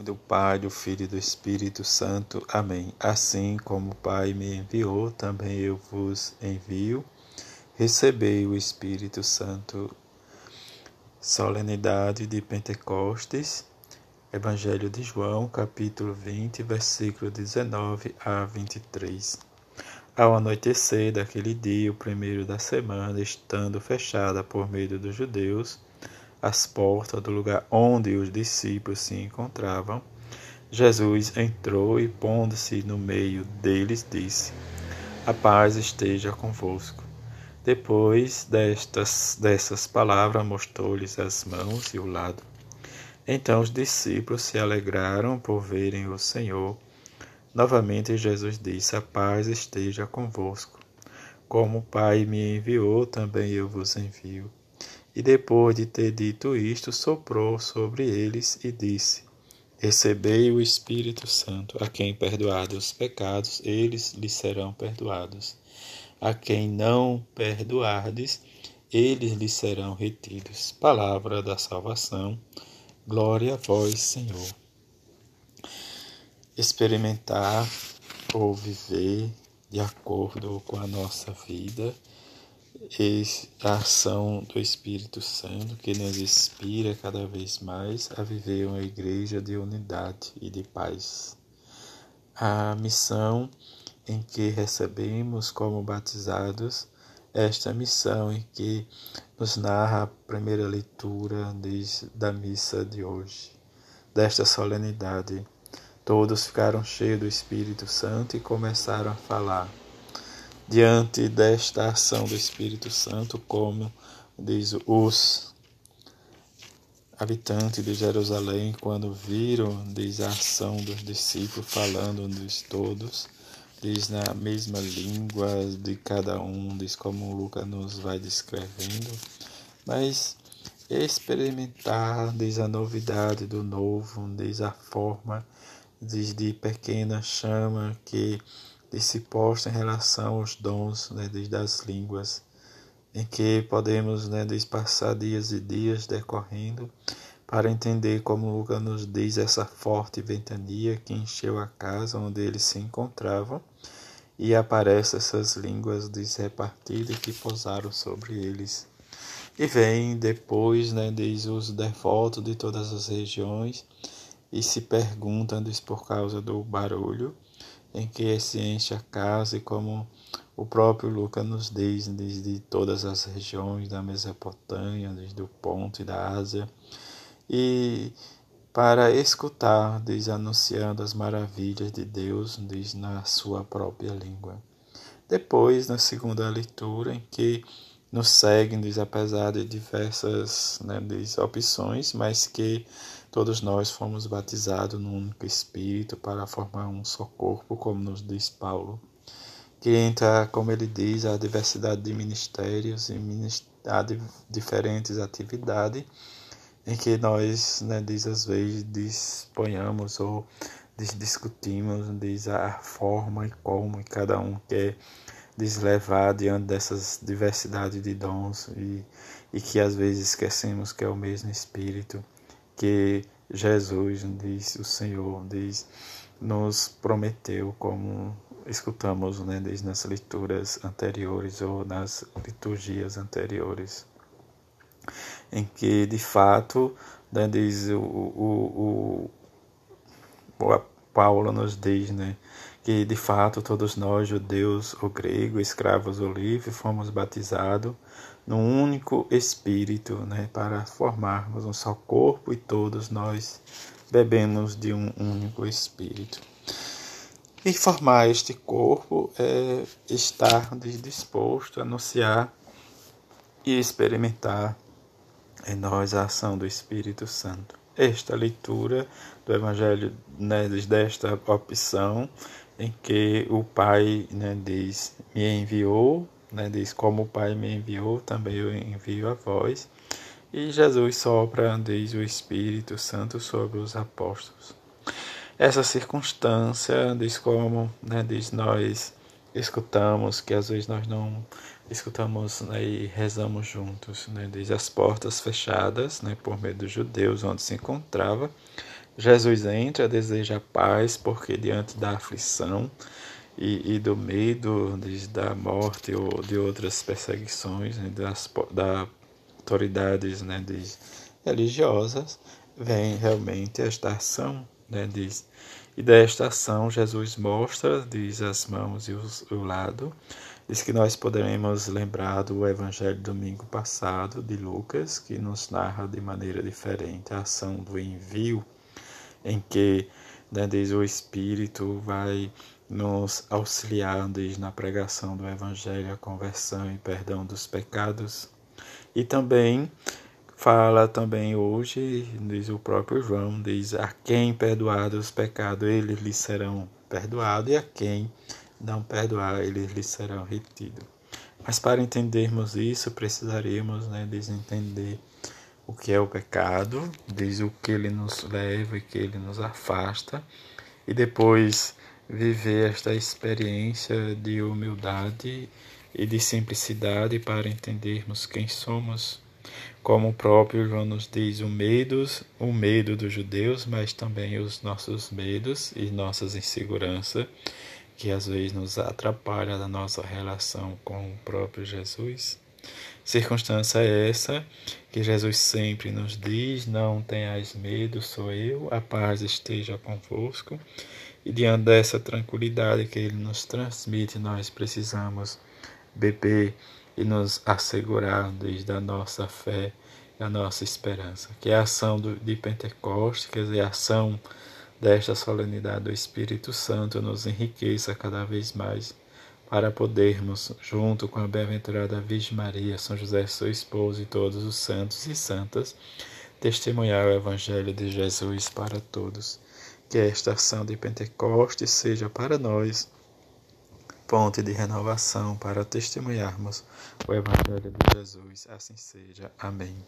nome do Pai, do Filho e do Espírito Santo. Amém. Assim como o Pai me enviou, também eu vos envio. Recebei o Espírito Santo. Solenidade de Pentecostes. Evangelho de João, capítulo 20, versículo 19 a 23. Ao anoitecer daquele dia, o primeiro da semana, estando fechada por medo dos judeus, as portas do lugar onde os discípulos se encontravam, Jesus entrou e, pondo-se no meio deles, disse: A paz esteja convosco. Depois destas, dessas palavras, mostrou-lhes as mãos e o lado. Então os discípulos se alegraram por verem o Senhor. Novamente Jesus disse: A paz esteja convosco. Como o Pai me enviou, também eu vos envio. E depois de ter dito isto, soprou sobre eles e disse: Recebei o Espírito Santo. A quem perdoados os pecados, eles lhes serão perdoados. A quem não perdoardes, eles lhes serão retidos. Palavra da salvação. Glória a vós, Senhor. Experimentar ou viver de acordo com a nossa vida a ação do Espírito Santo que nos inspira cada vez mais a viver uma igreja de unidade e de paz. A missão em que recebemos como batizados, esta missão em que nos narra a primeira leitura da missa de hoje, desta solenidade. Todos ficaram cheios do Espírito Santo e começaram a falar diante desta ação do Espírito Santo, como diz os habitantes de Jerusalém, quando viram, diz a ação dos discípulos falando dos todos, diz na mesma língua de cada um, diz como Lucas nos vai descrevendo, mas experimentar, diz a novidade do novo, diz a forma, diz de pequena chama que de se posta em relação aos dons né, das línguas, em que podemos né, passar dias e dias decorrendo para entender como Lucas nos diz essa forte ventania que encheu a casa onde eles se encontravam e aparecem essas línguas desrepartidas que pousaram sobre eles. E vem depois, né, diz os devotos de todas as regiões e se perguntam diz, por causa do barulho em que se enche a casa e como o próprio Lucas nos diz, desde todas as regiões da Mesopotâmia, desde o ponto e da Ásia, e para escutar, diz, anunciando as maravilhas de Deus, diz, na sua própria língua. Depois, na segunda leitura, em que nos seguem, diz, apesar de diversas né, diz, opções, mas que Todos nós fomos batizados no único Espírito para formar um só corpo, como nos diz Paulo, que entra, como ele diz, a diversidade de ministérios e a diferentes atividades em que nós, né, diz às vezes, disponhamos ou discutimos, diz a forma e como cada um quer deslevar diante dessas diversidades de dons e, e que às vezes esquecemos que é o mesmo Espírito que Jesus, diz o Senhor, diz, nos prometeu, como escutamos né, diz, nas leituras anteriores ou nas liturgias anteriores, em que de fato, né, diz o, o, o, o Paulo nos diz, né, que de fato todos nós, judeus ou gregos, escravos ou livres, fomos batizados num único Espírito, né, para formarmos um só corpo e todos nós bebemos de um único Espírito. E formar este corpo é estar disposto a anunciar e experimentar em nós a ação do Espírito Santo. Esta leitura do Evangelho né, desta opção em que o Pai né, diz: Me enviou né, diz: Como o Pai me enviou, também eu envio a vós. E Jesus sopra, diz o Espírito Santo sobre os apóstolos. Essa circunstância, diz como, né, diz nós escutamos, que às vezes nós não escutamos né, e rezamos juntos, né, diz as portas fechadas, né, por meio dos judeus onde se encontrava, Jesus entra, deseja paz, porque diante da aflição e, e do medo de, da morte ou de outras perseguições né, das da autoridades né, de, religiosas, vem realmente esta ação, né, diz, e desta ação Jesus mostra, diz as mãos e os, o lado, diz que nós poderemos lembrar do Evangelho do domingo passado de Lucas, que nos narra de maneira diferente a ação do envio, em que né, diz o Espírito vai nos auxiliar diz, na pregação do Evangelho, a conversão e perdão dos pecados. E também fala também hoje, diz o próprio João, diz a quem perdoar os pecados, eles lhe serão perdoados, e a quem não perdoar, eles lhe serão retidos. Mas para entendermos isso, precisaríamos né, entender o que é o pecado, diz o que ele nos leva e que ele nos afasta, e depois viver esta experiência de humildade e de simplicidade para entendermos quem somos como o próprio João nos diz, o medo, o medo dos judeus, mas também os nossos medos e nossas inseguranças, que às vezes nos atrapalham na nossa relação com o próprio Jesus. Circunstância é essa que Jesus sempre nos diz: Não tenhais medo, sou eu, a paz esteja convosco. E diante dessa tranquilidade que ele nos transmite, nós precisamos beber e nos assegurar desde a nossa fé e a nossa esperança. Que a ação do, de Pentecostes, quer dizer, a ação desta solenidade do Espírito Santo nos enriqueça cada vez mais para podermos, junto com a bem-aventurada Virgem Maria, São José, seu esposo e todos os santos e santas, testemunhar o Evangelho de Jesus para todos. Que esta ação de Pentecostes seja para nós fonte de renovação para testemunharmos o Evangelho de Jesus. Assim seja. Amém.